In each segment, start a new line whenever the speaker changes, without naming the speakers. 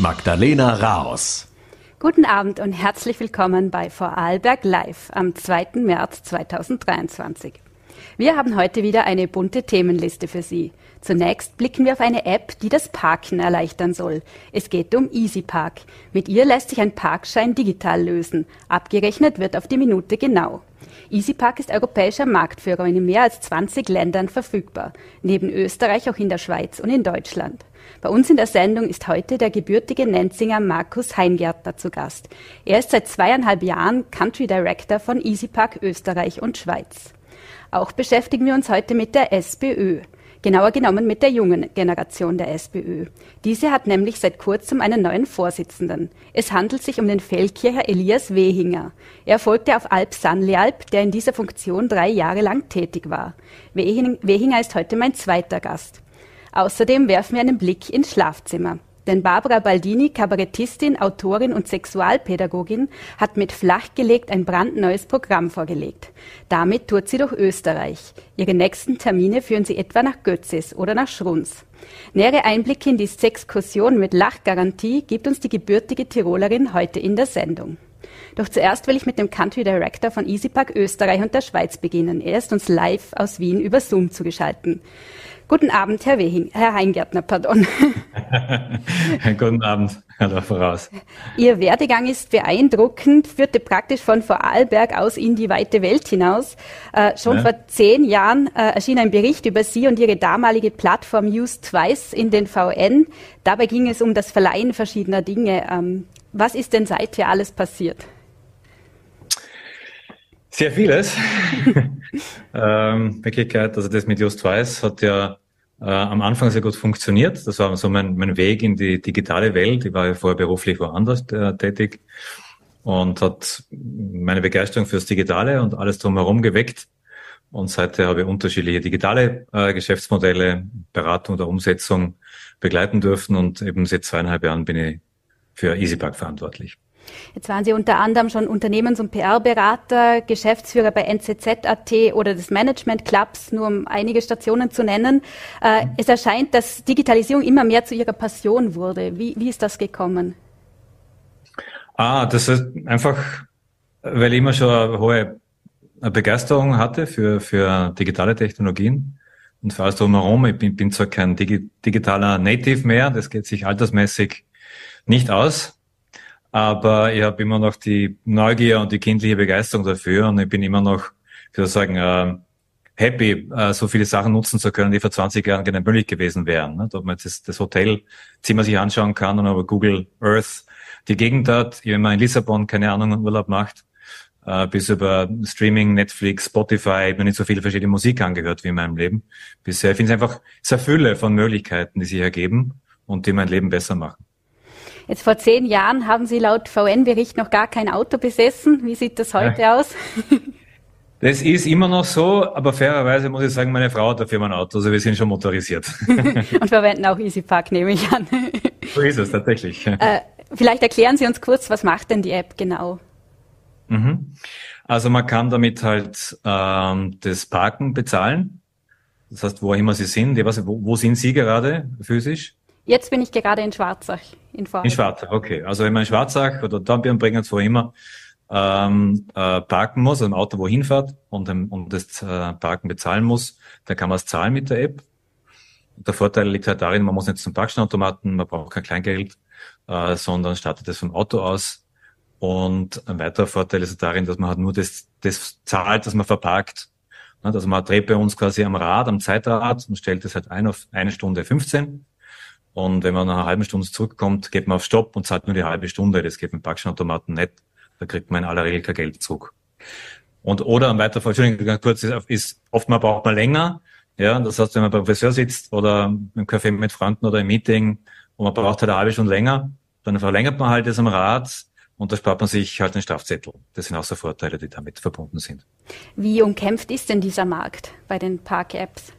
Magdalena Raos.
Guten Abend und herzlich willkommen bei Vorarlberg Live am 2. März 2023. Wir haben heute wieder eine bunte Themenliste für Sie. Zunächst blicken wir auf eine App, die das Parken erleichtern soll. Es geht um EasyPark. Mit ihr lässt sich ein Parkschein digital lösen. Abgerechnet wird auf die Minute genau. EasyPark ist europäischer Marktführer und in mehr als 20 Ländern verfügbar. Neben Österreich auch in der Schweiz und in Deutschland. Bei uns in der Sendung ist heute der gebürtige Nenzinger Markus Heingärtner zu Gast. Er ist seit zweieinhalb Jahren Country Director von EasyPark Österreich und Schweiz. Auch beschäftigen wir uns heute mit der SPÖ. Genauer genommen mit der jungen Generation der SPÖ. Diese hat nämlich seit kurzem einen neuen Vorsitzenden. Es handelt sich um den Feldkircher Elias Wehinger. Er folgte auf Alp Sanlialp, der in dieser Funktion drei Jahre lang tätig war. Wehinger ist heute mein zweiter Gast. Außerdem werfen wir einen Blick ins Schlafzimmer. Denn Barbara Baldini, Kabarettistin, Autorin und Sexualpädagogin, hat mit Flachgelegt ein brandneues Programm vorgelegt. Damit tourt sie durch Österreich. Ihre nächsten Termine führen sie etwa nach Götzis oder nach Schruns. Nähere Einblicke in die Sexkursion mit Lachgarantie gibt uns die gebürtige Tirolerin heute in der Sendung. Doch zuerst will ich mit dem Country Director von EasyPark Österreich und der Schweiz beginnen. Er ist uns live aus Wien über Zoom zugeschaltet. Guten Abend, Herr, Wehing, Herr Heingärtner, pardon.
Guten Abend, Herr voraus.
Ihr Werdegang ist beeindruckend, führte praktisch von Vorarlberg aus in die weite Welt hinaus. Äh, schon ja. vor zehn Jahren äh, erschien ein Bericht über Sie und Ihre damalige Plattform Used Twice in den VN. Dabei ging es um das Verleihen verschiedener Dinge. Ähm, was ist denn seither alles passiert?
Sehr vieles. ähm, Wirklichkeit, also das mit Just Weiß hat ja äh, am Anfang sehr gut funktioniert. Das war so mein, mein Weg in die digitale Welt. Ich war ja vorher beruflich woanders äh, tätig und hat meine Begeisterung fürs Digitale und alles drumherum geweckt. Und seither habe ich unterschiedliche digitale äh, Geschäftsmodelle, Beratung oder Umsetzung begleiten dürfen und eben seit zweieinhalb Jahren bin ich für EasyPark verantwortlich.
Jetzt waren Sie unter anderem schon Unternehmens- und PR-Berater, Geschäftsführer bei NZZ.at oder des Management Clubs, nur um einige Stationen zu nennen. Äh, es erscheint, dass Digitalisierung immer mehr zu Ihrer Passion wurde. Wie, wie ist das gekommen?
Ah, das ist einfach, weil ich immer schon eine hohe Begeisterung hatte für, für digitale Technologien und für alles drumherum. Ich bin, bin zwar kein Digi digitaler Native mehr, das geht sich altersmäßig nicht aus. Aber ich habe immer noch die Neugier und die kindliche Begeisterung dafür und ich bin immer noch, ich würde sagen, äh, happy, äh, so viele Sachen nutzen zu können, die vor 20 Jahren nicht möglich gewesen wären. Ne? Ob man das, das Hotelzimmer sich anschauen kann und über Google Earth die Gegend hat, wenn man in Lissabon, keine Ahnung, Urlaub macht, äh, bis über Streaming, Netflix, Spotify, ich habe nicht so viele verschiedene Musik angehört wie in meinem Leben bisher. Ich finde es einfach sehr Fülle von Möglichkeiten, die sich ergeben und die mein Leben besser machen.
Jetzt vor zehn Jahren haben Sie laut VN-Bericht noch gar kein Auto besessen. Wie sieht das heute ja. aus?
Das ist immer noch so, aber fairerweise muss ich sagen, meine Frau hat dafür mein Auto, also wir sind schon motorisiert.
Und verwenden auch EasyPark, nehme ich an.
So ist es tatsächlich. Äh,
vielleicht erklären Sie uns kurz, was macht denn die App genau?
Mhm. Also man kann damit halt ähm, das Parken bezahlen. Das heißt, wo immer Sie sind, wo, wo sind Sie gerade physisch?
Jetzt bin ich gerade in Schwarzach. In,
in Schwarzach, okay. Also wenn man in Schwarzach oder Dornbirnbringens, wo immer, ähm, äh, parken muss, also ein Auto wohin fährt und, ähm, und das äh, Parken bezahlen muss, dann kann man es zahlen mit der App. Der Vorteil liegt halt darin, man muss nicht zum Parkstellautomaten, man braucht kein Kleingeld, äh, sondern startet das vom Auto aus. Und ein weiterer Vorteil ist darin, dass man halt nur das, das zahlt, das man verparkt. Also man dreht bei uns quasi am Rad, am Zeitrad, man stellt das halt ein auf eine Stunde 15 und wenn man nach einer halben Stunde zurückkommt, geht man auf Stopp und zahlt nur die halbe Stunde. Das geht mit Parkscheinautomaten nicht. Da kriegt man in aller Regel kein Geld zurück. Und oder ein weiterer Fall, Entschuldigung, ganz kurz, ist, ist oftmal braucht man länger. Ja, das heißt, wenn man beim Friseur sitzt oder im Café mit Freunden oder im Meeting und man braucht halt eine halbe Stunde länger, dann verlängert man halt das am Rad und da spart man sich halt einen Strafzettel. Das sind auch so Vorteile, die damit verbunden sind.
Wie umkämpft ist denn dieser Markt bei den Park-Apps?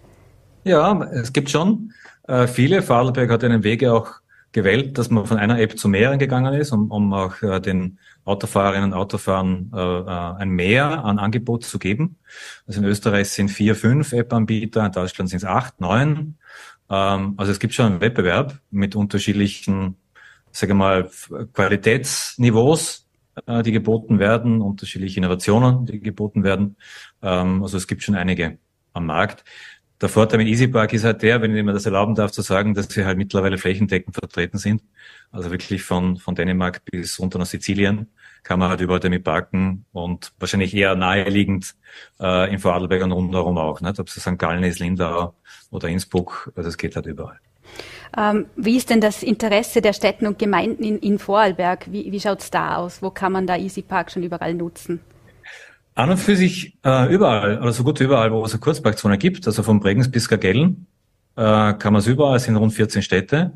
Ja, es gibt schon äh, viele. Vorarlberg hat einen Weg auch gewählt, dass man von einer App zu mehreren gegangen ist, um, um auch äh, den Autofahrerinnen und Autofahrern äh, äh, ein Mehr an Angebot zu geben. Also in Österreich sind vier, fünf App-Anbieter, in Deutschland sind es acht, neun. Ähm, also es gibt schon einen Wettbewerb mit unterschiedlichen sage mal, Qualitätsniveaus, äh, die geboten werden, unterschiedliche Innovationen, die geboten werden. Ähm, also es gibt schon einige am Markt. Der Vorteil mit EasyPark ist halt der, wenn ich mir das erlauben darf zu sagen, dass sie halt mittlerweile flächendeckend vertreten sind. Also wirklich von, von Dänemark bis runter nach Sizilien kann man halt überall damit parken und wahrscheinlich eher naheliegend äh, in Vorarlberg und rundherum auch. Nicht? Ob es St. Gallen ist, Lindau oder Innsbruck, also es geht halt überall.
Ähm, wie ist denn das Interesse der Städten und Gemeinden in, in Vorarlberg? Wie, wie schaut es da aus? Wo kann man da EasyPark schon überall nutzen?
An und für sich äh, überall, oder so gut wie überall, wo es eine Kurzparkzone gibt, also von Bregenz bis Gagellen, äh, kann man es überall, es sind rund 14 Städte,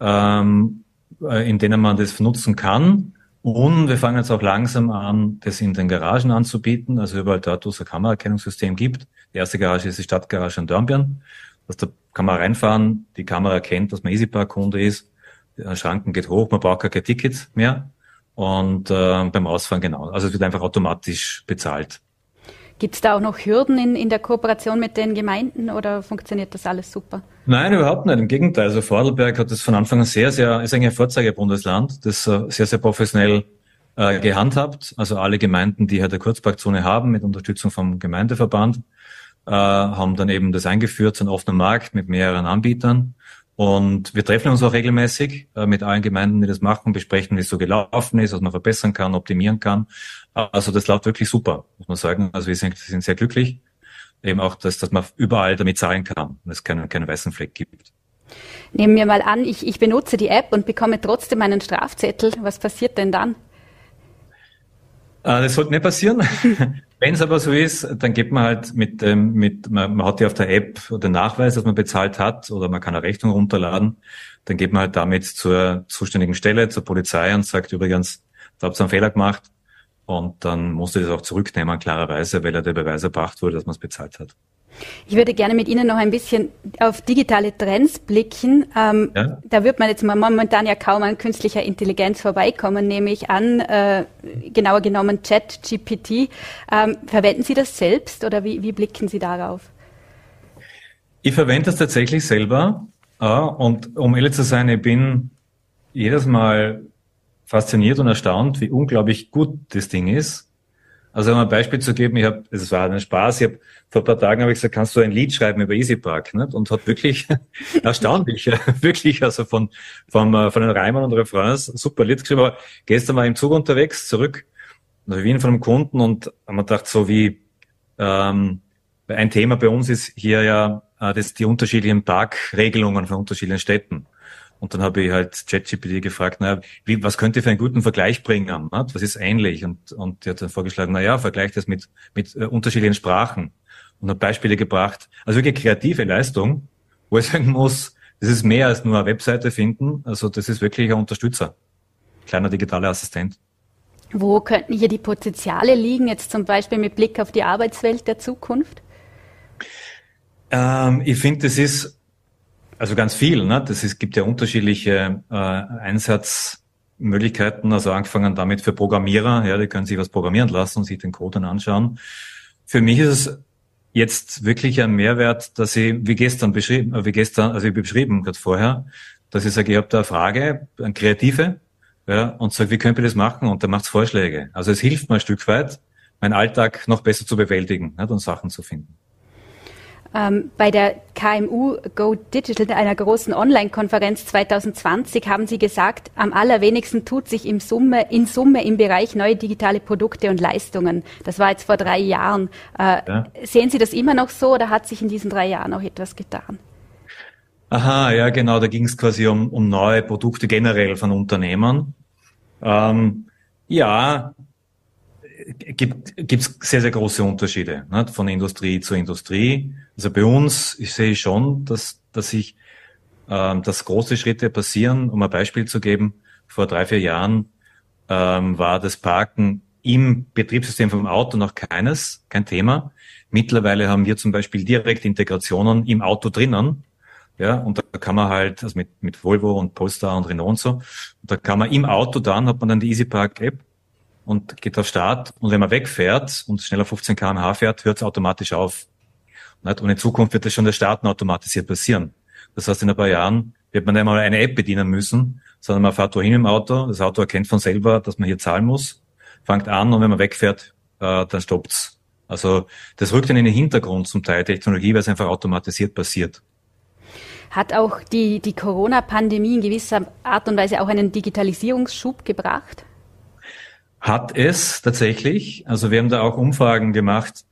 ähm, äh, in denen man das nutzen kann. Und wir fangen jetzt auch langsam an, das in den Garagen anzubieten, also überall dort, wo es ein Kameraerkennungssystem gibt. Die erste Garage ist die Stadtgarage in Dornbirn. Also da kann man reinfahren, die Kamera erkennt, dass man EasyPark-Kunde ist, der Schranken geht hoch, man braucht kein Ticket mehr. Und äh, beim Ausfahren genau. Also es wird einfach automatisch bezahlt.
Gibt es da auch noch Hürden in, in der Kooperation mit den Gemeinden oder funktioniert das alles super?
Nein, überhaupt nicht. Im Gegenteil. Also Vorarlberg hat das von Anfang an sehr, sehr, ist eigentlich ein Vorzeigebundesland, das äh, sehr, sehr professionell äh, gehandhabt. Also alle Gemeinden, die halt eine Kurzparkzone haben, mit Unterstützung vom Gemeindeverband, äh, haben dann eben das eingeführt, so einen offenen Markt mit mehreren Anbietern. Und wir treffen uns auch regelmäßig äh, mit allen Gemeinden, die das machen, besprechen, wie es so gelaufen ist, was man verbessern kann, optimieren kann. Also das läuft wirklich super, muss man sagen. Also wir sind, sind sehr glücklich. Eben auch, dass, dass man überall damit zahlen kann und es keinen, keinen weißen Fleck gibt.
Nehmen wir mal an, ich, ich benutze die App und bekomme trotzdem einen Strafzettel. Was passiert denn dann?
Äh, das sollte nicht passieren. Wenn es aber so ist, dann geht man halt mit, ähm, mit man, man hat ja auf der App den Nachweis, dass man bezahlt hat oder man kann eine Rechnung runterladen. Dann geht man halt damit zur zuständigen Stelle, zur Polizei und sagt übrigens, da habt ihr einen Fehler gemacht. Und dann musst du das auch zurücknehmen, klarerweise, weil ja der Beweis erbracht wurde, dass man es bezahlt hat.
Ich würde gerne mit Ihnen noch ein bisschen auf digitale Trends blicken. Ähm, ja. Da wird man jetzt momentan ja kaum an künstlicher Intelligenz vorbeikommen, nehme ich an. Äh, genauer genommen ChatGPT. Ähm, verwenden Sie das selbst oder wie, wie blicken Sie darauf?
Ich verwende das tatsächlich selber. Ja, und um ehrlich zu sein, ich bin jedes Mal fasziniert und erstaunt, wie unglaublich gut das Ding ist. Also um ein Beispiel zu geben, ich habe, es war ein Spaß, ich habe vor ein paar Tagen habe ich gesagt, kannst du ein Lied schreiben über EasyPark? Nicht? Und hat wirklich erstaunlich, wirklich, also von, von, äh, von den Reimern und Refrains, super Lied geschrieben. Aber gestern war ich im Zug unterwegs, zurück nach Wien von einem Kunden und haben wir gedacht, so wie ähm, ein Thema bei uns ist hier ja äh, das, die unterschiedlichen Parkregelungen von unterschiedlichen Städten. Und dann habe ich halt ChatGPT gefragt, naja, wie, was könnte für einen guten Vergleich bringen? Was ist ähnlich? Und, und die hat dann vorgeschlagen, naja, vergleich das mit, mit äh, unterschiedlichen Sprachen. Und hat Beispiele gebracht. Also wirklich kreative Leistung, wo ich sagen muss, das ist mehr als nur eine Webseite finden. Also das ist wirklich ein Unterstützer. Kleiner digitaler Assistent.
Wo könnten hier die Potenziale liegen, jetzt zum Beispiel mit Blick auf die Arbeitswelt der Zukunft?
Ähm, ich finde, das ist also ganz viel. Ne? Das ist, gibt ja unterschiedliche äh, Einsatzmöglichkeiten. Also angefangen damit für Programmierer, ja, die können sich was programmieren lassen und sich den Code dann anschauen. Für mich ist es jetzt wirklich ein Mehrwert, dass ich, wie gestern beschrieben, äh, wie gestern, also ich beschrieben gerade vorher, dass ich sage, ich habe da eine Frage, eine kreative, ja, und sage, wie könnt ihr das machen? Und der macht Vorschläge. Also es hilft mir ein Stück weit, meinen Alltag noch besser zu bewältigen nicht, und Sachen zu finden.
Ähm, bei der KMU Go Digital, einer großen Online-Konferenz 2020, haben Sie gesagt, am allerwenigsten tut sich im Summe, in Summe im Bereich neue digitale Produkte und Leistungen. Das war jetzt vor drei Jahren. Äh, ja. Sehen Sie das immer noch so oder hat sich in diesen drei Jahren auch etwas getan?
Aha, ja, genau. Da ging es quasi um, um neue Produkte generell von Unternehmen. Ähm, ja, gibt es sehr, sehr große Unterschiede ne, von Industrie zu Industrie. Also bei uns, ich sehe schon, dass, dass sich ähm, dass große Schritte passieren. Um ein Beispiel zu geben, vor drei, vier Jahren ähm, war das Parken im Betriebssystem vom Auto noch keines, kein Thema. Mittlerweile haben wir zum Beispiel direkt Integrationen im Auto drinnen. Ja, und da kann man halt, also mit, mit Volvo und Polestar und Renault und so, da kann man im Auto dann, hat man dann die EasyPark App und geht auf Start. Und wenn man wegfährt und schneller 15 kmh fährt, hört es automatisch auf. Und in Zukunft wird das schon das Starten automatisiert passieren. Das heißt, in ein paar Jahren wird man einmal eine App bedienen müssen, sondern man fährt wohin im Auto, das Auto erkennt von selber, dass man hier zahlen muss, fängt an und wenn man wegfährt, äh, dann stoppt's. Also das rückt dann in den Hintergrund zum Teil Technologie, weil es einfach automatisiert passiert.
Hat auch die, die Corona-Pandemie in gewisser Art und Weise auch einen Digitalisierungsschub gebracht?
Hat es tatsächlich. Also wir haben da auch Umfragen gemacht.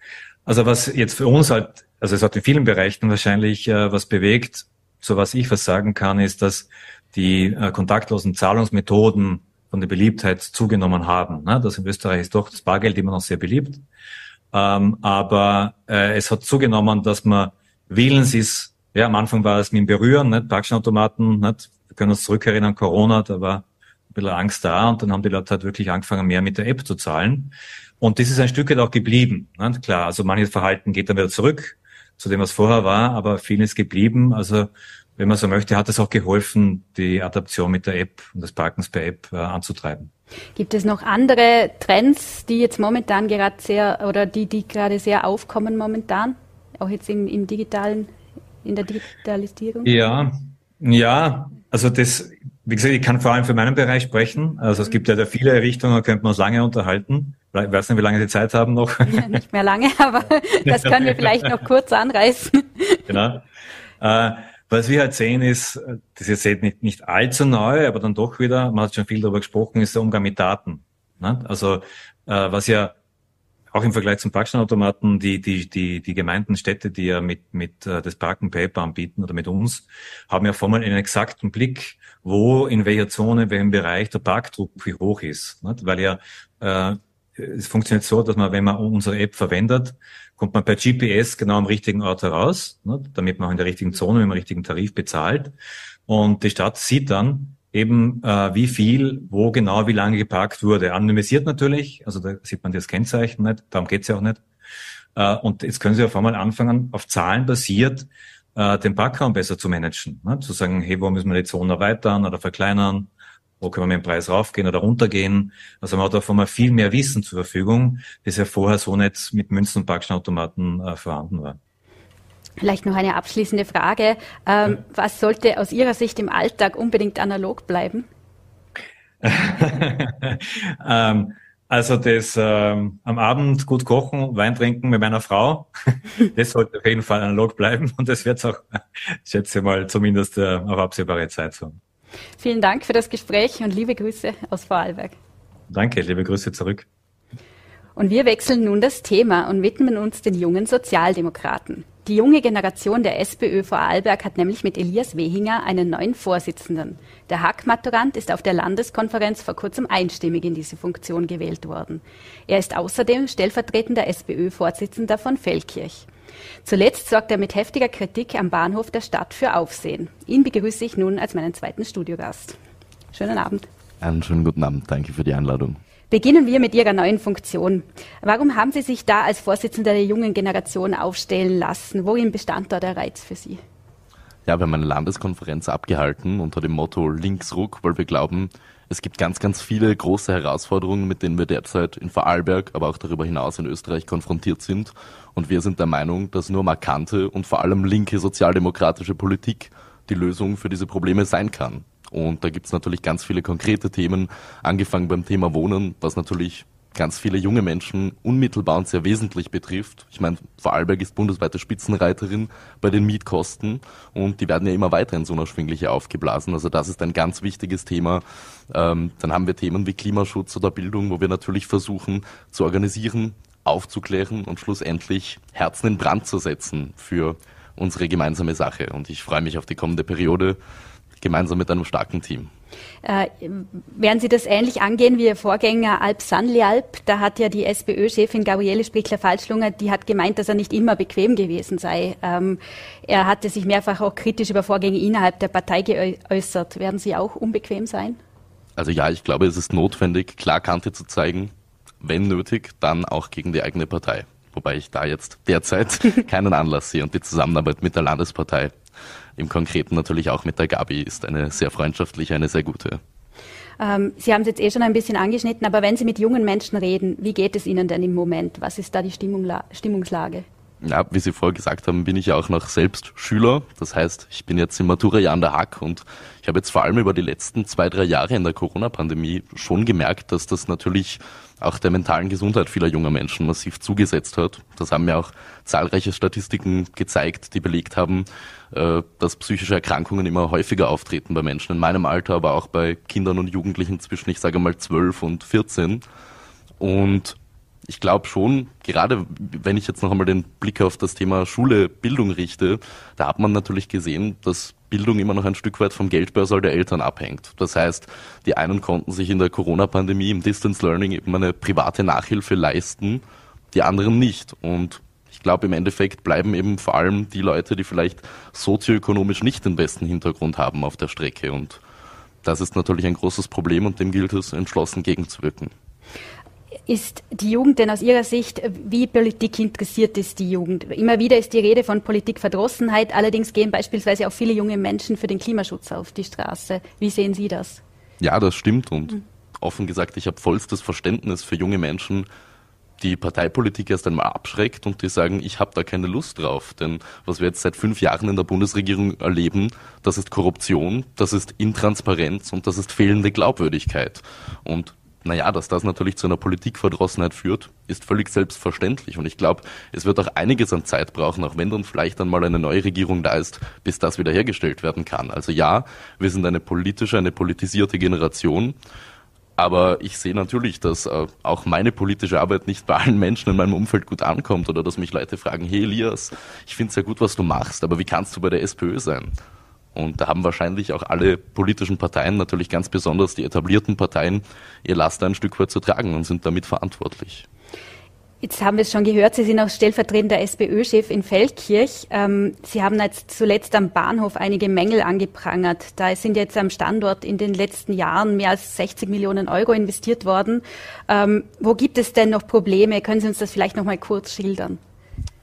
Also was jetzt für uns halt, also es hat in vielen Bereichen wahrscheinlich äh, was bewegt. So was ich was sagen kann, ist, dass die äh, kontaktlosen Zahlungsmethoden von der Beliebtheit zugenommen haben. Ne? Das in Österreich ist doch das Bargeld immer noch sehr beliebt. Ähm, aber äh, es hat zugenommen, dass man willens ist, ja, am Anfang war es mit dem Berühren, nicht? Parkschenautomaten, nicht? Wir können uns zurückerinnern, Corona, da war bisschen Angst da und dann haben die Leute halt wirklich angefangen, mehr mit der App zu zahlen. Und das ist ein Stück weit auch geblieben. Nicht? Klar, also manches Verhalten geht dann wieder zurück zu dem, was vorher war, aber viel ist geblieben. Also wenn man so möchte, hat es auch geholfen, die Adaption mit der App und das Parkens per App äh, anzutreiben.
Gibt es noch andere Trends, die jetzt momentan gerade sehr oder die, die gerade sehr aufkommen momentan? Auch jetzt im, im digitalen in der Digitalisierung?
Ja, ja, also das, wie gesagt, ich kann vor allem für meinen Bereich sprechen. Also es gibt ja da viele Richtungen, da könnte man uns lange unterhalten. Ich weiß nicht, wie lange Sie Zeit haben noch.
Ja, nicht mehr lange, aber das können wir vielleicht noch kurz anreißen.
Genau. Äh, was wir halt sehen ist, das ist jetzt nicht, nicht allzu neu, aber dann doch wieder, man hat schon viel darüber gesprochen, ist der Umgang mit Daten. Ne? Also äh, was ja auch im Vergleich zum Parkstellenautomaten, die, die, die, die Gemeinden, Städte, die ja mit, mit äh, das Parken Paper anbieten oder mit uns, haben ja vormal einen exakten Blick, wo, in welcher Zone, welchem Bereich der Parkdruck wie hoch ist. Nicht? Weil ja, äh, es funktioniert so, dass man, wenn man unsere App verwendet, kommt man per GPS genau am richtigen Ort heraus, nicht? damit man auch in der richtigen Zone, im richtigen Tarif bezahlt. Und die Stadt sieht dann, eben äh, wie viel, wo genau, wie lange geparkt wurde. Anonymisiert natürlich, also da sieht man das Kennzeichen nicht, darum geht's ja auch nicht. Äh, und jetzt können Sie auf einmal anfangen, auf Zahlen basiert äh, den Parkraum besser zu managen. Ne? Zu sagen, hey, wo müssen wir die Zone erweitern oder verkleinern? Wo können wir mit dem Preis raufgehen oder runtergehen? Also man hat auf einmal viel mehr Wissen zur Verfügung, das ja vorher so nicht mit Münzen und Parkschenautomaten äh, vorhanden war.
Vielleicht noch eine abschließende Frage. Ähm, was sollte aus Ihrer Sicht im Alltag unbedingt analog bleiben?
ähm, also das ähm, am Abend gut kochen, Wein trinken mit meiner Frau, das sollte auf jeden Fall analog bleiben und das wird es auch, schätze mal, zumindest äh, auf absehbare Zeit so.
Vielen Dank für das Gespräch und liebe Grüße aus Vorarlberg.
Danke, liebe Grüße zurück.
Und wir wechseln nun das Thema und widmen uns den jungen Sozialdemokraten. Die junge Generation der SPÖ Vorarlberg hat nämlich mit Elias Wehinger einen neuen Vorsitzenden. Der Hack-Maturant ist auf der Landeskonferenz vor kurzem einstimmig in diese Funktion gewählt worden. Er ist außerdem stellvertretender SPÖ-Vorsitzender von Feldkirch. Zuletzt sorgt er mit heftiger Kritik am Bahnhof der Stadt für Aufsehen. Ihn begrüße ich nun als meinen zweiten Studiogast. Schönen Abend.
Einen schönen guten Abend. Danke für die Einladung.
Beginnen wir mit Ihrer neuen Funktion. Warum haben Sie sich da als Vorsitzender der jungen Generation aufstellen lassen? Worin bestand da der Reiz für Sie?
Ja, wir haben eine Landeskonferenz abgehalten unter dem Motto Linksruck, weil wir glauben, es gibt ganz, ganz viele große Herausforderungen, mit denen wir derzeit in Vorarlberg, aber auch darüber hinaus in Österreich konfrontiert sind. Und wir sind der Meinung, dass nur markante und vor allem linke sozialdemokratische Politik die Lösung für diese Probleme sein kann. Und da gibt es natürlich ganz viele konkrete Themen, angefangen beim Thema Wohnen, was natürlich ganz viele junge Menschen unmittelbar und sehr wesentlich betrifft. Ich meine, Vorarlberg ist bundesweite Spitzenreiterin bei den Mietkosten und die werden ja immer weiter in so einer Schwingliche aufgeblasen. Also das ist ein ganz wichtiges Thema. Ähm, dann haben wir Themen wie Klimaschutz oder Bildung, wo wir natürlich versuchen zu organisieren, aufzuklären und schlussendlich Herzen in Brand zu setzen für unsere gemeinsame Sache. Und ich freue mich auf die kommende Periode gemeinsam mit einem starken Team.
Äh, werden Sie das ähnlich angehen wie Ihr Vorgänger Alp Sanlialp? Da hat ja die SPÖ-Chefin Gabriele Sprickler-Falschlunger, die hat gemeint, dass er nicht immer bequem gewesen sei. Ähm, er hatte sich mehrfach auch kritisch über Vorgänge innerhalb der Partei geäußert. Werden Sie auch unbequem sein?
Also ja, ich glaube, es ist notwendig, klar Kante zu zeigen. Wenn nötig, dann auch gegen die eigene Partei. Wobei ich da jetzt derzeit keinen Anlass sehe und die Zusammenarbeit mit der Landespartei im Konkreten natürlich auch mit der Gabi ist eine sehr freundschaftliche, eine sehr gute.
Ähm, Sie haben es jetzt eh schon ein bisschen angeschnitten, aber wenn Sie mit jungen Menschen reden, wie geht es Ihnen denn im Moment? Was ist da die Stimmungla Stimmungslage?
Ja, wie Sie vorher gesagt haben, bin ich ja auch noch selbst Schüler. Das heißt, ich bin jetzt im Matura-Jahr an der Hack und ich habe jetzt vor allem über die letzten zwei, drei Jahre in der Corona-Pandemie schon gemerkt, dass das natürlich auch der mentalen Gesundheit vieler junger Menschen massiv zugesetzt hat. Das haben mir auch zahlreiche Statistiken gezeigt, die belegt haben, äh, dass psychische Erkrankungen immer häufiger auftreten bei Menschen in meinem Alter, aber auch bei Kindern und Jugendlichen zwischen, ich sage mal, 12 und 14. Und ich glaube schon, gerade wenn ich jetzt noch einmal den Blick auf das Thema Schule, Bildung richte, da hat man natürlich gesehen, dass Bildung immer noch ein Stück weit vom Geldbörsel der Eltern abhängt. Das heißt, die einen konnten sich in der Corona-Pandemie im Distance Learning eben eine private Nachhilfe leisten, die anderen nicht. Und ich glaube, im Endeffekt bleiben eben vor allem die Leute, die vielleicht sozioökonomisch nicht den besten Hintergrund haben auf der Strecke. Und das ist natürlich ein großes Problem und dem gilt es entschlossen gegenzuwirken
ist die Jugend denn aus Ihrer Sicht, wie Politik interessiert ist die Jugend? Immer wieder ist die Rede von Politikverdrossenheit, allerdings gehen beispielsweise auch viele junge Menschen für den Klimaschutz auf die Straße. Wie sehen Sie das?
Ja, das stimmt und mhm. offen gesagt, ich habe vollstes Verständnis für junge Menschen, die Parteipolitik erst einmal abschreckt und die sagen, ich habe da keine Lust drauf. Denn was wir jetzt seit fünf Jahren in der Bundesregierung erleben, das ist Korruption, das ist Intransparenz und das ist fehlende Glaubwürdigkeit. Und naja, dass das natürlich zu einer Politikverdrossenheit führt, ist völlig selbstverständlich. Und ich glaube, es wird auch einiges an Zeit brauchen, auch wenn dann vielleicht einmal eine neue Regierung da ist, bis das wiederhergestellt werden kann. Also ja, wir sind eine politische, eine politisierte Generation. Aber ich sehe natürlich, dass äh, auch meine politische Arbeit nicht bei allen Menschen in meinem Umfeld gut ankommt oder dass mich Leute fragen, hey Elias, ich finde es ja gut, was du machst, aber wie kannst du bei der SPÖ sein? Und da haben wahrscheinlich auch alle politischen Parteien, natürlich ganz besonders die etablierten Parteien, ihr Laster ein Stück weit zu tragen und sind damit verantwortlich.
Jetzt haben wir es schon gehört, Sie sind auch stellvertretender SPÖ-Chef in Feldkirch. Ähm, Sie haben jetzt zuletzt am Bahnhof einige Mängel angeprangert. Da sind jetzt am Standort in den letzten Jahren mehr als 60 Millionen Euro investiert worden. Ähm, wo gibt es denn noch Probleme? Können Sie uns das vielleicht noch mal kurz schildern?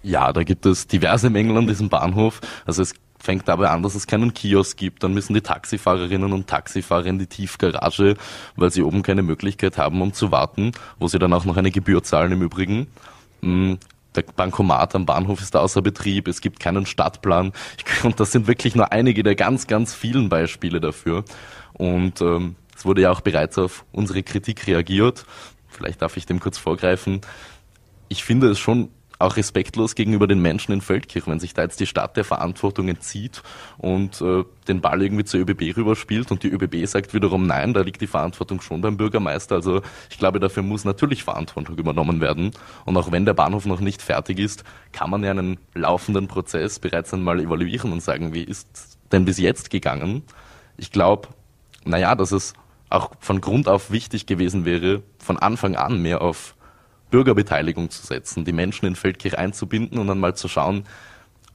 Ja, da gibt es diverse Mängel an diesem Bahnhof. Also es fängt dabei an, dass es keinen Kiosk gibt. Dann müssen die Taxifahrerinnen und Taxifahrer in die Tiefgarage, weil sie oben keine Möglichkeit haben, um zu warten, wo sie dann auch noch eine Gebühr zahlen im Übrigen. Mm, der Bankomat am Bahnhof ist außer Betrieb, es gibt keinen Stadtplan. Und das sind wirklich nur einige der ganz, ganz vielen Beispiele dafür. Und ähm, es wurde ja auch bereits auf unsere Kritik reagiert. Vielleicht darf ich dem kurz vorgreifen. Ich finde es schon auch respektlos gegenüber den Menschen in Feldkirch, wenn sich da jetzt die Stadt der Verantwortung entzieht und äh, den Ball irgendwie zur ÖBB rüberspielt und die ÖBB sagt wiederum nein, da liegt die Verantwortung schon beim Bürgermeister. Also ich glaube, dafür muss natürlich Verantwortung übernommen werden. Und auch wenn der Bahnhof noch nicht fertig ist, kann man ja einen laufenden Prozess bereits einmal evaluieren und sagen, wie ist denn bis jetzt gegangen? Ich glaube, naja, dass es auch von Grund auf wichtig gewesen wäre, von Anfang an mehr auf Bürgerbeteiligung zu setzen, die Menschen in Feldkirch einzubinden und dann mal zu schauen,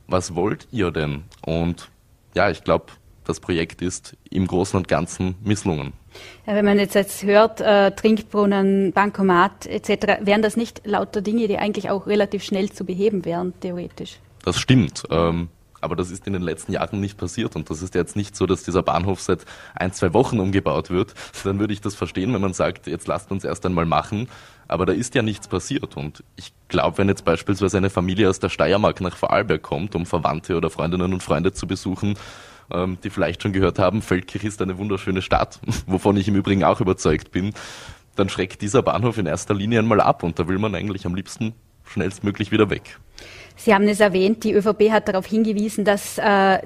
was wollt ihr denn? Und ja, ich glaube, das Projekt ist im Großen und Ganzen misslungen.
Ja, wenn man jetzt, jetzt hört, äh, Trinkbrunnen, Bankomat etc., wären das nicht lauter Dinge, die eigentlich auch relativ schnell zu beheben wären, theoretisch?
Das stimmt. Ähm, aber das ist in den letzten Jahren nicht passiert. Und das ist jetzt nicht so, dass dieser Bahnhof seit ein, zwei Wochen umgebaut wird. Dann würde ich das verstehen, wenn man sagt, jetzt lasst uns erst einmal machen. Aber da ist ja nichts passiert. Und ich glaube, wenn jetzt beispielsweise eine Familie aus der Steiermark nach Vorarlberg kommt, um Verwandte oder Freundinnen und Freunde zu besuchen, ähm, die vielleicht schon gehört haben, Feldkirch ist eine wunderschöne Stadt, wovon ich im Übrigen auch überzeugt bin, dann schreckt dieser Bahnhof in erster Linie einmal ab und da will man eigentlich am liebsten schnellstmöglich wieder weg.
Sie haben es erwähnt, die ÖVP hat darauf hingewiesen, dass, äh,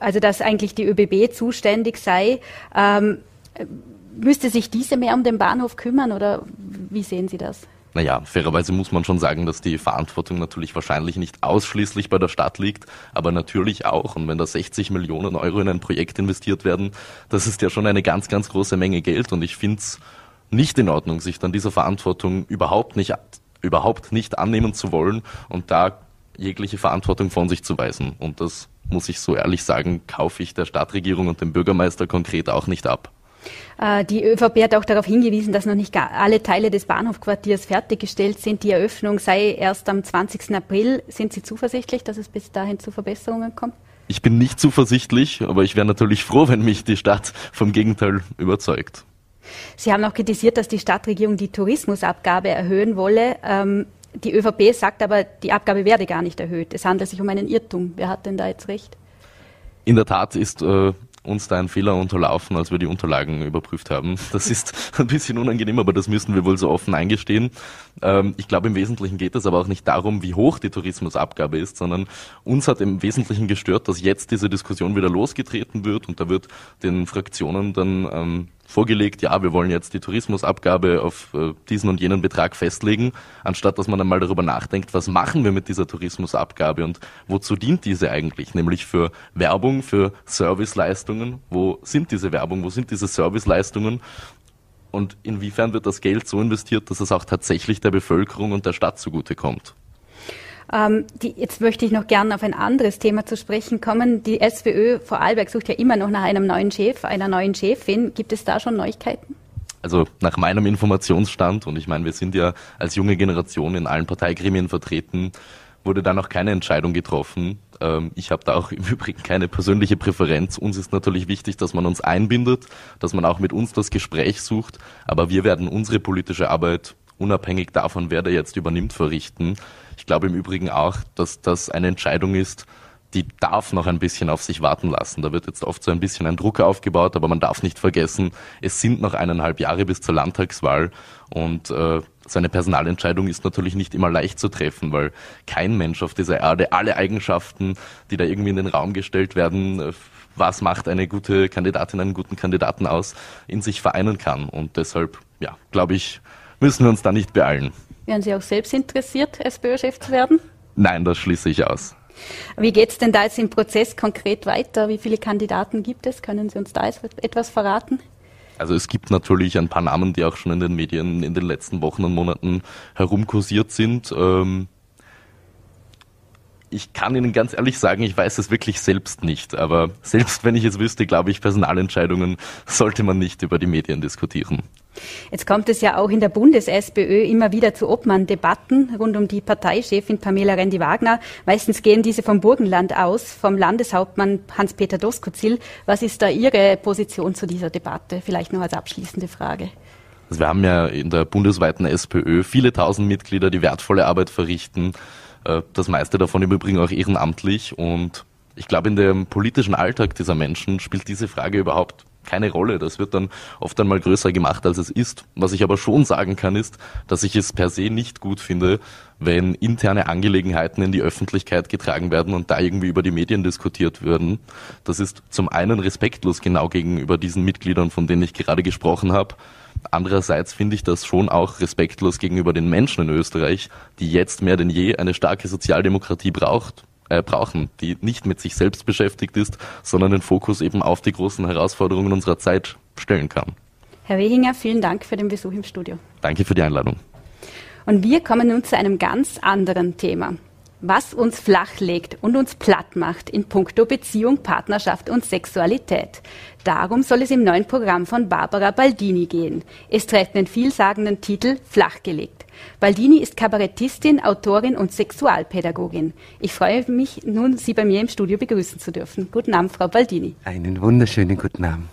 also dass eigentlich die ÖBB zuständig sei. Ähm, Müsste sich diese mehr um den Bahnhof kümmern oder wie sehen Sie das?
Naja, fairerweise muss man schon sagen, dass die Verantwortung natürlich wahrscheinlich nicht ausschließlich bei der Stadt liegt, aber natürlich auch. Und wenn da 60 Millionen Euro in ein Projekt investiert werden, das ist ja schon eine ganz, ganz große Menge Geld. Und ich finde es nicht in Ordnung, sich dann dieser Verantwortung überhaupt nicht, überhaupt nicht annehmen zu wollen und da jegliche Verantwortung von sich zu weisen. Und das muss ich so ehrlich sagen, kaufe ich der Stadtregierung und dem Bürgermeister konkret auch nicht ab.
Äh, die ÖVP hat auch darauf hingewiesen, dass noch nicht alle Teile des Bahnhofquartiers fertiggestellt sind. Die Eröffnung sei erst am 20. April. Sind Sie zuversichtlich, dass es bis dahin zu Verbesserungen kommt?
Ich bin nicht zuversichtlich, aber ich wäre natürlich froh, wenn mich die Stadt vom Gegenteil überzeugt.
Sie haben auch kritisiert, dass die Stadtregierung die Tourismusabgabe erhöhen wolle. Ähm, die ÖVP sagt aber, die Abgabe werde gar nicht erhöht. Es handelt sich um einen Irrtum. Wer hat denn da jetzt recht?
In der Tat ist äh, uns da ein Fehler unterlaufen, als wir die Unterlagen überprüft haben. Das ist ein bisschen unangenehm, aber das müssen wir wohl so offen eingestehen. Ähm, ich glaube, im Wesentlichen geht es aber auch nicht darum, wie hoch die Tourismusabgabe ist, sondern uns hat im Wesentlichen gestört, dass jetzt diese Diskussion wieder losgetreten wird und da wird den Fraktionen dann ähm, vorgelegt, ja, wir wollen jetzt die Tourismusabgabe auf äh, diesen und jenen Betrag festlegen, anstatt dass man einmal darüber nachdenkt, was machen wir mit dieser Tourismusabgabe und wozu dient diese eigentlich? Nämlich für Werbung, für Serviceleistungen. Wo sind diese Werbung? Wo sind diese Serviceleistungen? Und inwiefern wird das Geld so investiert, dass es auch tatsächlich der Bevölkerung und der Stadt zugutekommt?
Ähm, die, jetzt möchte ich noch gerne auf ein anderes Thema zu sprechen kommen. Die SWÖ Vorarlberg sucht ja immer noch nach einem neuen Chef, einer neuen Chefin. Gibt es da schon Neuigkeiten?
Also nach meinem Informationsstand, und ich meine, wir sind ja als junge Generation in allen Parteigremien vertreten, wurde da noch keine Entscheidung getroffen. Ähm, ich habe da auch im Übrigen keine persönliche Präferenz. Uns ist natürlich wichtig, dass man uns einbindet, dass man auch mit uns das Gespräch sucht. Aber wir werden unsere politische Arbeit unabhängig davon, wer da jetzt übernimmt, verrichten. Ich glaube im Übrigen auch, dass das eine Entscheidung ist, die darf noch ein bisschen auf sich warten lassen. Da wird jetzt oft so ein bisschen ein Druck aufgebaut, aber man darf nicht vergessen, es sind noch eineinhalb Jahre bis zur Landtagswahl und äh, so eine Personalentscheidung ist natürlich nicht immer leicht zu treffen, weil kein Mensch auf dieser Erde alle Eigenschaften, die da irgendwie in den Raum gestellt werden, äh, was macht eine gute Kandidatin, einen guten Kandidaten aus, in sich vereinen kann. Und deshalb, ja, glaube ich, müssen wir uns da nicht beeilen.
Wären Sie auch selbst interessiert, SPÖ-Chef zu werden?
Nein, das schließe ich aus.
Wie geht es denn da jetzt im Prozess konkret weiter? Wie viele Kandidaten gibt es? Können Sie uns da etwas verraten?
Also es gibt natürlich ein paar Namen, die auch schon in den Medien in den letzten Wochen und Monaten herumkursiert sind. Ähm, ich kann Ihnen ganz ehrlich sagen, ich weiß es wirklich selbst nicht. Aber selbst wenn ich es wüsste, glaube ich, Personalentscheidungen sollte man nicht über die Medien diskutieren.
Jetzt kommt es ja auch in der Bundes-SPÖ immer wieder zu Obmann-Debatten rund um die Parteichefin Pamela Rendi-Wagner. Meistens gehen diese vom Burgenland aus, vom Landeshauptmann Hans-Peter Doskozil. Was ist da Ihre Position zu dieser Debatte? Vielleicht noch als abschließende Frage.
Also wir haben ja in der bundesweiten SPÖ viele tausend Mitglieder, die wertvolle Arbeit verrichten. Äh, das meiste davon im Übrigen auch ehrenamtlich. Und ich glaube, in dem politischen Alltag dieser Menschen spielt diese Frage überhaupt keine Rolle. Das wird dann oft einmal größer gemacht, als es ist. Was ich aber schon sagen kann, ist, dass ich es per se nicht gut finde, wenn interne Angelegenheiten in die Öffentlichkeit getragen werden und da irgendwie über die Medien diskutiert werden. Das ist zum einen respektlos genau gegenüber diesen Mitgliedern, von denen ich gerade gesprochen habe. Andererseits finde ich das schon auch respektlos gegenüber den Menschen in Österreich, die jetzt mehr denn je eine starke Sozialdemokratie braucht äh, brauchen, die nicht mit sich selbst beschäftigt ist, sondern den Fokus eben auf die großen Herausforderungen unserer Zeit stellen kann.
Herr Wehinger, vielen Dank für den Besuch im Studio.
Danke für die Einladung.
Und wir kommen nun zu einem ganz anderen Thema was uns flachlegt und uns platt macht in puncto Beziehung, Partnerschaft und Sexualität. Darum soll es im neuen Programm von Barbara Baldini gehen. Es trägt den vielsagenden Titel Flachgelegt. Baldini ist Kabarettistin, Autorin und Sexualpädagogin. Ich freue mich nun, Sie bei mir im Studio begrüßen zu dürfen. Guten Abend, Frau Baldini.
Einen wunderschönen guten Abend.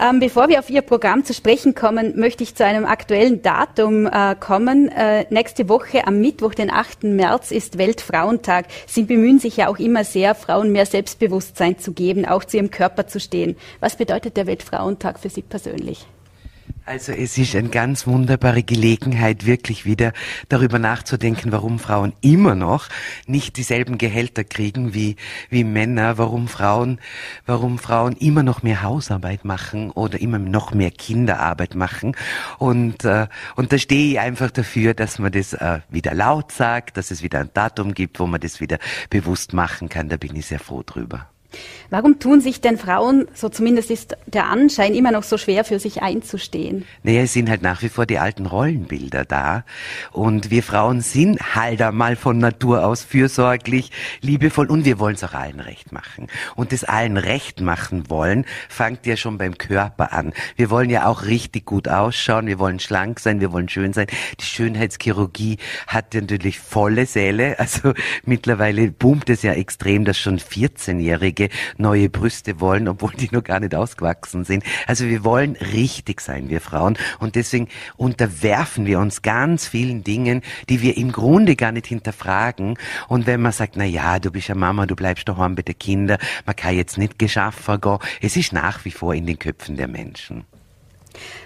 Ähm, bevor wir auf Ihr Programm zu sprechen kommen, möchte ich zu einem aktuellen Datum äh, kommen. Äh, nächste Woche am Mittwoch, den 8. März, ist Weltfrauentag. Sie bemühen sich ja auch immer sehr, Frauen mehr Selbstbewusstsein zu geben, auch zu ihrem Körper zu stehen. Was bedeutet der Weltfrauentag für Sie persönlich?
Also es ist eine ganz wunderbare Gelegenheit, wirklich wieder darüber nachzudenken, warum Frauen immer noch nicht dieselben Gehälter kriegen wie, wie Männer, warum Frauen, warum Frauen immer noch mehr Hausarbeit machen oder immer noch mehr Kinderarbeit machen. Und, äh, und da stehe ich einfach dafür, dass man das äh, wieder laut sagt, dass es wieder ein Datum gibt, wo man das wieder bewusst machen kann. Da bin ich sehr froh drüber.
Warum tun sich denn Frauen, so zumindest ist der Anschein, immer noch so schwer für sich einzustehen?
Naja, es sind halt nach wie vor die alten Rollenbilder da. Und wir Frauen sind halt einmal von Natur aus fürsorglich, liebevoll und wir wollen es auch allen recht machen. Und das allen recht machen wollen, fängt ja schon beim Körper an. Wir wollen ja auch richtig gut ausschauen, wir wollen schlank sein, wir wollen schön sein. Die Schönheitschirurgie hat ja natürlich volle Säle. Also mittlerweile boomt es ja extrem, dass schon 14-Jährige Zwölfjährige neue Brüste wollen, obwohl die noch gar nicht ausgewachsen sind. Also wir wollen richtig sein, wir Frauen. Und deswegen unterwerfen wir uns ganz vielen Dingen, die wir im Grunde gar nicht hinterfragen. Und wenn man sagt, na ja, du bist ja Mama, du bleibst daheim bei den Kindern, man kann jetzt nicht geschaffen gehen. Es ist nach wie vor in den Köpfen der Menschen.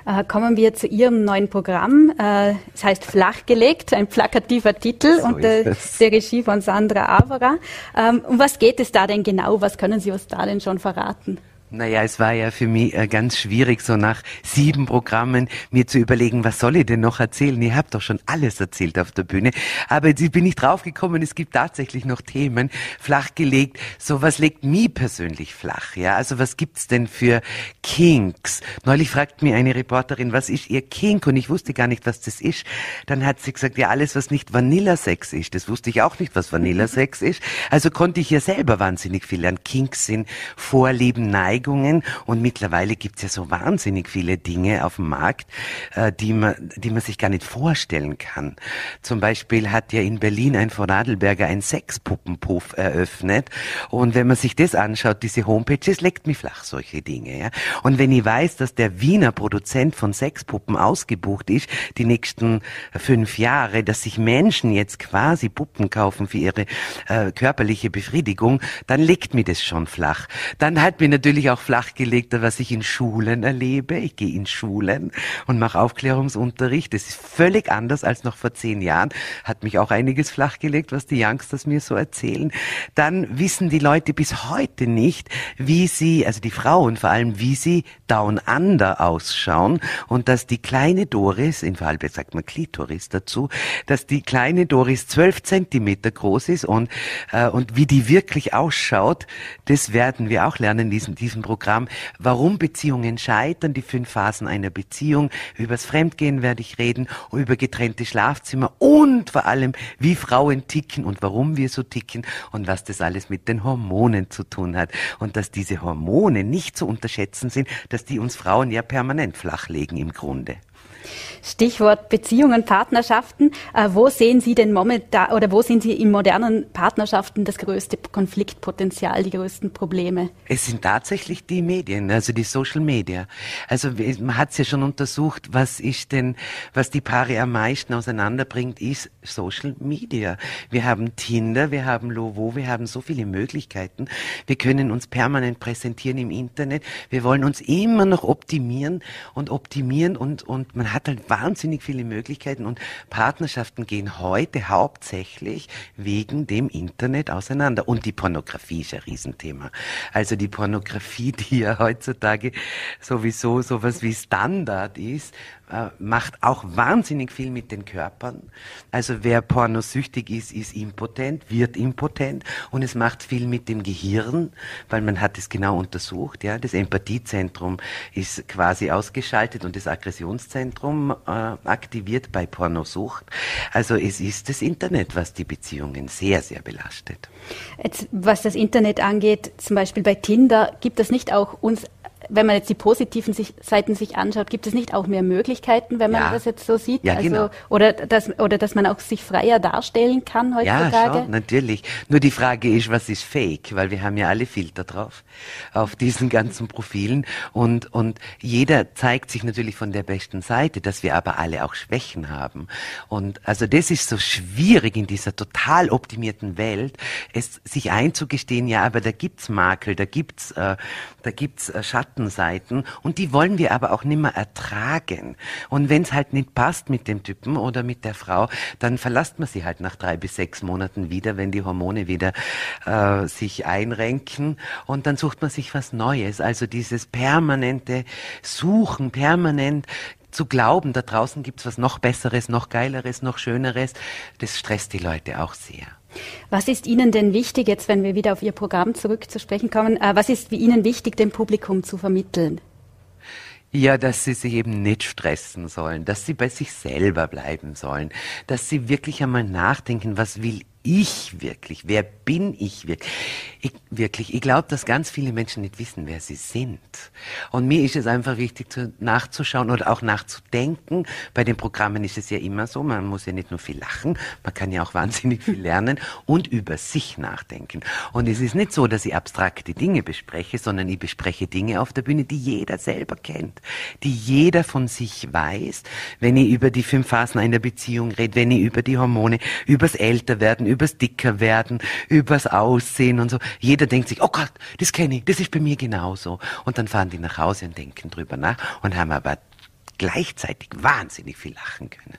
Äh, kommen wir zu Ihrem neuen Programm. Äh, es heißt Flachgelegt, ein plakativer Titel so und äh, der Regie von Sandra Avera. Ähm, um was geht es da denn genau? Was können Sie uns da denn schon verraten?
Naja, es war ja für mich äh, ganz schwierig, so nach sieben Programmen mir zu überlegen, was soll ich denn noch erzählen? Ich habe doch schon alles erzählt auf der Bühne. Aber jetzt bin ich draufgekommen, es gibt tatsächlich noch Themen flachgelegt. So was legt mich persönlich flach, ja? Also was gibt's denn für Kinks? Neulich fragt mir eine Reporterin, was ist ihr Kink? Und ich wusste gar nicht, was das ist. Dann hat sie gesagt, ja, alles, was nicht Vanillasex ist. Das wusste ich auch nicht, was Vanillasex ist. Also konnte ich ja selber wahnsinnig viel lernen. Kinks sind Vorlieben, Neigen Neigungen und mittlerweile gibt's ja so wahnsinnig viele Dinge auf dem Markt, äh, die, man, die man sich gar nicht vorstellen kann. Zum Beispiel hat ja in Berlin ein Vorarlberger ein Sexpuppenpuff eröffnet und wenn man sich das anschaut, diese Homepage, es leckt mich flach, solche Dinge. Ja? Und wenn ich weiß, dass der Wiener Produzent von Sexpuppen ausgebucht ist, die nächsten fünf Jahre, dass sich Menschen jetzt quasi Puppen kaufen für ihre äh, körperliche Befriedigung, dann legt mir das schon flach. Dann hat mir natürlich auch flachgelegt, was ich in Schulen erlebe. Ich gehe in Schulen und mache Aufklärungsunterricht. Das ist völlig anders als noch vor zehn Jahren. Hat mich auch einiges flachgelegt, was die Youngsters mir so erzählen. Dann wissen die Leute bis heute nicht, wie sie, also die Frauen vor allem, wie sie down under ausschauen und dass die kleine Doris, in Vorarlberg sagt man Klitoris dazu, dass die kleine Doris zwölf Zentimeter groß ist und, äh, und wie die wirklich ausschaut, das werden wir auch lernen in diesem, diesem Programm, warum Beziehungen scheitern, die fünf Phasen einer Beziehung. Übers Fremdgehen werde ich reden, über getrennte Schlafzimmer und vor allem, wie Frauen ticken und warum wir so ticken und was das alles mit den Hormonen zu tun hat. Und dass diese Hormone nicht zu unterschätzen sind, dass die uns Frauen ja permanent flachlegen im Grunde.
Stichwort Beziehungen, Partnerschaften. Äh, wo sehen Sie denn momentan oder wo sehen Sie in modernen Partnerschaften das größte Konfliktpotenzial, die größten Probleme?
Es sind tatsächlich die Medien, also die Social Media. Also man hat es ja schon untersucht, was ist denn, was die Paare am meisten auseinanderbringt, ist Social Media. Wir haben Tinder, wir haben Lovo, wir haben so viele Möglichkeiten. Wir können uns permanent präsentieren im Internet. Wir wollen uns immer noch optimieren und optimieren und, und man hat halt wahnsinnig viele Möglichkeiten und Partnerschaften gehen heute hauptsächlich wegen dem Internet auseinander. Und die Pornografie ist ein Riesenthema. Also die Pornografie, die ja heutzutage sowieso sowas wie Standard ist, äh, macht auch wahnsinnig viel mit den Körpern. Also wer pornosüchtig ist, ist impotent, wird impotent und es macht viel mit dem Gehirn, weil man hat es genau untersucht. Ja, das Empathiezentrum ist quasi ausgeschaltet und das Aggressionszentrum äh, aktiviert bei Pornosucht. Also es ist das Internet, was die Beziehungen sehr, sehr belastet.
Jetzt, was das Internet angeht, zum Beispiel bei Tinder, gibt es nicht auch uns wenn man jetzt die positiven sich, Seiten sich anschaut, gibt es nicht auch mehr Möglichkeiten, wenn man ja. das jetzt so sieht?
Ja, also, genau.
oder, dass, oder dass man auch sich freier darstellen kann heutzutage?
Ja, schon, natürlich. Nur die Frage ist, was ist Fake? Weil wir haben ja alle Filter drauf auf diesen ganzen Profilen und, und jeder zeigt sich natürlich von der besten Seite, dass wir aber alle auch Schwächen haben. Und also das ist so schwierig in dieser total optimierten Welt, es sich einzugestehen, ja, aber da gibt's Makel, da gibt's, äh, da gibt's äh, Schatten Schattenseiten und die wollen wir aber auch nimmer ertragen. Und wenn es halt nicht passt mit dem Typen oder mit der Frau, dann verlasst man sie halt nach drei bis sechs Monaten wieder, wenn die Hormone wieder äh, sich einrenken und dann sucht man sich was Neues. Also dieses permanente Suchen, permanent zu glauben, da draußen gibt's was noch Besseres, noch Geileres, noch Schöneres, das stresst die Leute auch sehr.
Was ist Ihnen denn wichtig, jetzt wenn wir wieder auf Ihr Programm zurück zu sprechen kommen, äh, was ist Ihnen wichtig, dem Publikum zu vermitteln?
Ja, dass sie sich eben nicht stressen sollen, dass sie bei sich selber bleiben sollen, dass sie wirklich einmal nachdenken, was will ich wirklich? Wer bin ich wirklich? Ich, wirklich, ich glaube, dass ganz viele Menschen nicht wissen, wer sie sind. Und mir ist es einfach wichtig, zu, nachzuschauen oder auch nachzudenken. Bei den Programmen ist es ja immer so, man muss ja nicht nur viel lachen, man kann ja auch wahnsinnig viel lernen und über sich nachdenken. Und es ist nicht so, dass ich abstrakte Dinge bespreche, sondern ich bespreche Dinge auf der Bühne, die jeder selber kennt, die jeder von sich weiß. Wenn ich über die fünf Phasen einer Beziehung rede, wenn ich über die Hormone, übers Älterwerden, übers Dickerwerden, übers Aussehen und so. Jeder denkt sich, oh Gott, das kenne ich, das ist bei mir genauso. Und dann fahren die nach Hause und denken drüber nach und haben aber gleichzeitig wahnsinnig viel lachen können.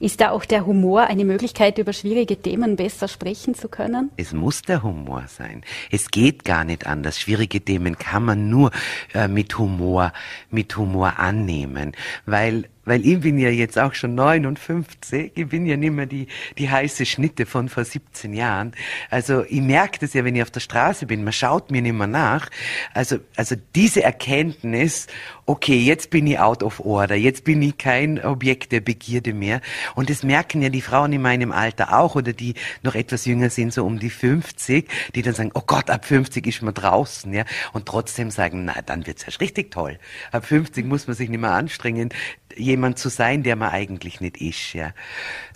Ist da auch der Humor eine Möglichkeit, über schwierige Themen besser sprechen zu können?
Es muss der Humor sein. Es geht gar nicht anders. Schwierige Themen kann man nur äh, mit Humor, mit Humor annehmen, weil weil ich bin ja jetzt auch schon 59, ich bin ja nicht mehr die, die heiße Schnitte von vor 17 Jahren. Also ich merke das ja, wenn ich auf der Straße bin, man schaut mir nicht mehr nach. Also, also diese Erkenntnis, okay, jetzt bin ich out of order, jetzt bin ich kein Objekt der Begierde mehr. Und das merken ja die Frauen in meinem Alter auch oder die noch etwas jünger sind, so um die 50, die dann sagen, oh Gott, ab 50 ist man draußen, ja. Und trotzdem sagen, na, dann wird's erst richtig toll. Ab 50 muss man sich nicht mehr anstrengen jemand zu sein, der man eigentlich nicht ist. Ja.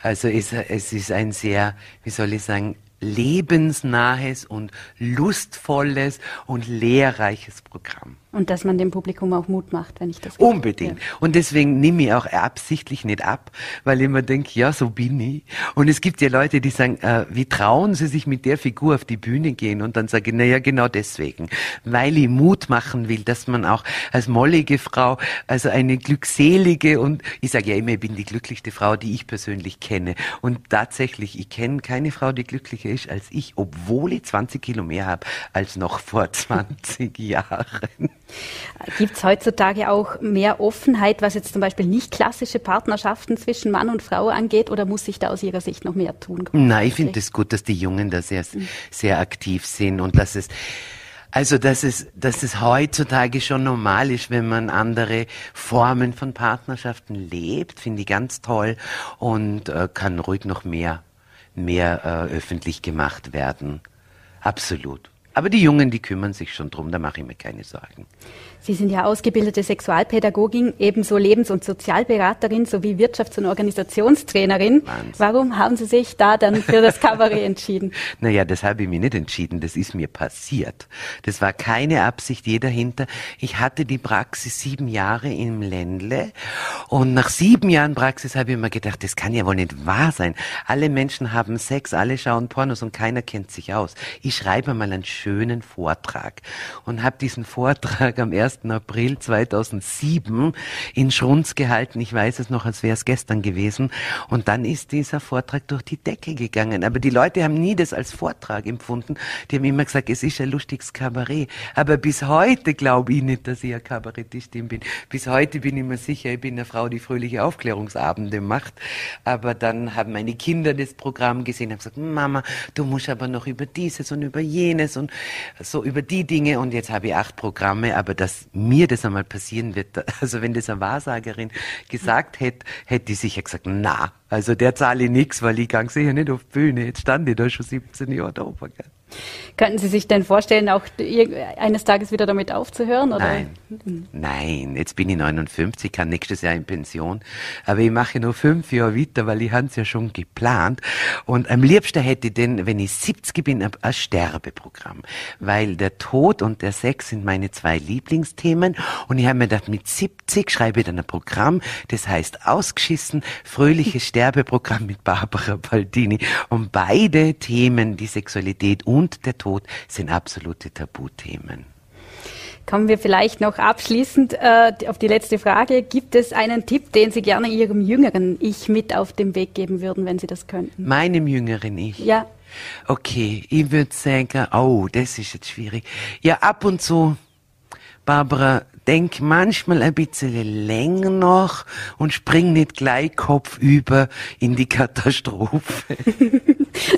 Also es, es ist ein sehr, wie soll ich sagen, lebensnahes und lustvolles und lehrreiches Programm.
Und dass man dem Publikum auch Mut macht, wenn ich das
Unbedingt. Ja. Und deswegen nehme ich auch absichtlich nicht ab, weil ich mir denke, ja, so bin ich. Und es gibt ja Leute, die sagen, äh, wie trauen sie sich mit der Figur auf die Bühne gehen? Und dann sage ich, naja, genau deswegen. Weil ich Mut machen will, dass man auch als mollige Frau, also eine glückselige und ich sage ja immer, ich bin die glücklichste Frau, die ich persönlich kenne. Und tatsächlich, ich kenne keine Frau, die glücklicher ist als ich, obwohl ich 20 Kilo mehr habe als noch vor 20 Jahren.
Gibt es heutzutage auch mehr Offenheit, was jetzt zum Beispiel nicht klassische Partnerschaften zwischen Mann und Frau angeht, oder muss sich da aus Ihrer Sicht noch mehr tun?
Nein, ich finde es das gut, dass die Jungen da sehr, mhm. sehr aktiv sind und dass es also, dass es, dass es heutzutage schon normal ist, wenn man andere Formen von Partnerschaften lebt, finde ich ganz toll und äh, kann ruhig noch mehr, mehr äh, öffentlich gemacht werden. Absolut. Aber die Jungen, die kümmern sich schon drum, da mache ich mir keine Sorgen.
Sie sind ja ausgebildete Sexualpädagogin, ebenso Lebens- und Sozialberaterin sowie Wirtschafts- und Organisationstrainerin. Wahnsinn. Warum haben Sie sich da dann für das Kabarett entschieden?
naja, das habe ich mir nicht entschieden, das ist mir passiert. Das war keine Absicht je dahinter. Ich hatte die Praxis sieben Jahre im Ländle und nach sieben Jahren Praxis habe ich mir gedacht, das kann ja wohl nicht wahr sein. Alle Menschen haben Sex, alle schauen Pornos und keiner kennt sich aus. Ich schreibe mal einen schönen Vortrag und habe diesen Vortrag am 1. April 2007 in Schrunz gehalten. Ich weiß es noch, als wäre es gestern gewesen. Und dann ist dieser Vortrag durch die Decke gegangen. Aber die Leute haben nie das als Vortrag empfunden. Die haben immer gesagt, es ist ein lustiges Kabarett. Aber bis heute glaube ich nicht, dass ich ein Kabarettistin bin. Bis heute bin ich mir sicher, ich bin eine Frau, die fröhliche Aufklärungsabende macht. Aber dann haben meine Kinder das Programm gesehen, haben gesagt, Mama, du musst aber noch über dieses und über jenes und so über die Dinge und jetzt habe ich acht Programme, aber dass mir das einmal passieren wird, also wenn das eine Wahrsagerin gesagt hätte, hätte ich sicher gesagt, na, also der zahle ich nichts, weil ich gang sicher nicht auf die Bühne, jetzt stand ich da schon 17 Jahre da oben. Gell?
Könnten Sie sich denn vorstellen, auch eines Tages wieder damit aufzuhören? Oder?
Nein, nein, jetzt bin ich 59, kann nächstes Jahr in Pension, aber ich mache nur fünf Jahre weiter, weil ich habe es ja schon geplant. Und am liebsten hätte ich denn, wenn ich 70 bin, ein Sterbeprogramm, weil der Tod und der Sex sind meine zwei Lieblingsthemen. Und ich habe mir gedacht, mit 70 schreibe ich dann ein Programm, das heißt Ausgeschissen, fröhliches Sterbeprogramm mit Barbara Baldini. Und beide Themen, die Sexualität und und der Tod sind absolute Tabuthemen.
Kommen wir vielleicht noch abschließend äh, auf die letzte Frage. Gibt es einen Tipp, den Sie gerne Ihrem jüngeren Ich mit auf den Weg geben würden, wenn Sie das könnten?
Meinem jüngeren Ich?
Ja.
Okay, ich würde sagen, oh, das ist jetzt schwierig. Ja, ab und zu, Barbara, denk manchmal ein bisschen länger noch und spring nicht gleich Kopf über in die Katastrophe.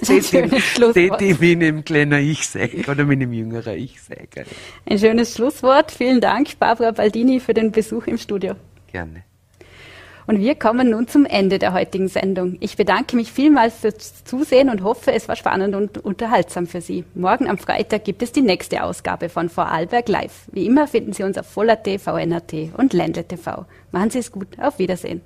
ein schönes Schlusswort.
Das ich einem kleinen Ich sagen oder mit einem jüngeren Ich sagen.
Ein schönes Schlusswort. Vielen Dank, Barbara Baldini, für den Besuch im Studio.
Gerne.
Und wir kommen nun zum Ende der heutigen Sendung. Ich bedanke mich vielmals fürs Zusehen und hoffe, es war spannend und unterhaltsam für Sie. Morgen am Freitag gibt es die nächste Ausgabe von Vorarlberg Live. Wie immer finden Sie uns auf Voller.t, VNRT und Ländle TV. Machen Sie es gut. Auf Wiedersehen.